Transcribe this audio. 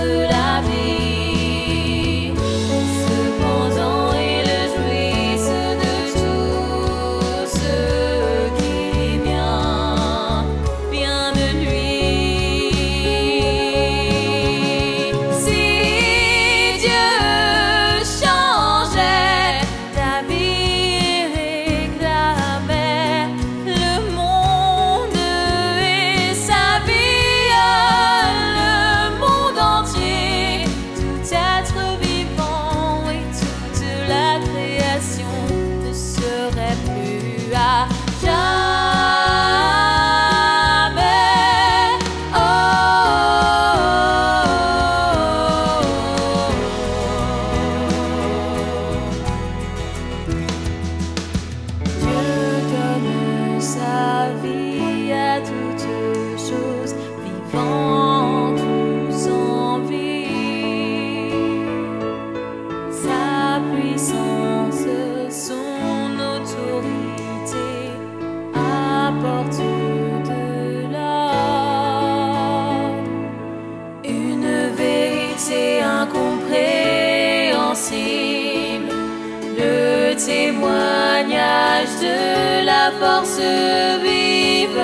ら Dans tout son vie, sa puissance, son autorité apporte de l'amour une vérité incompréhensible, le témoignage de la force vive.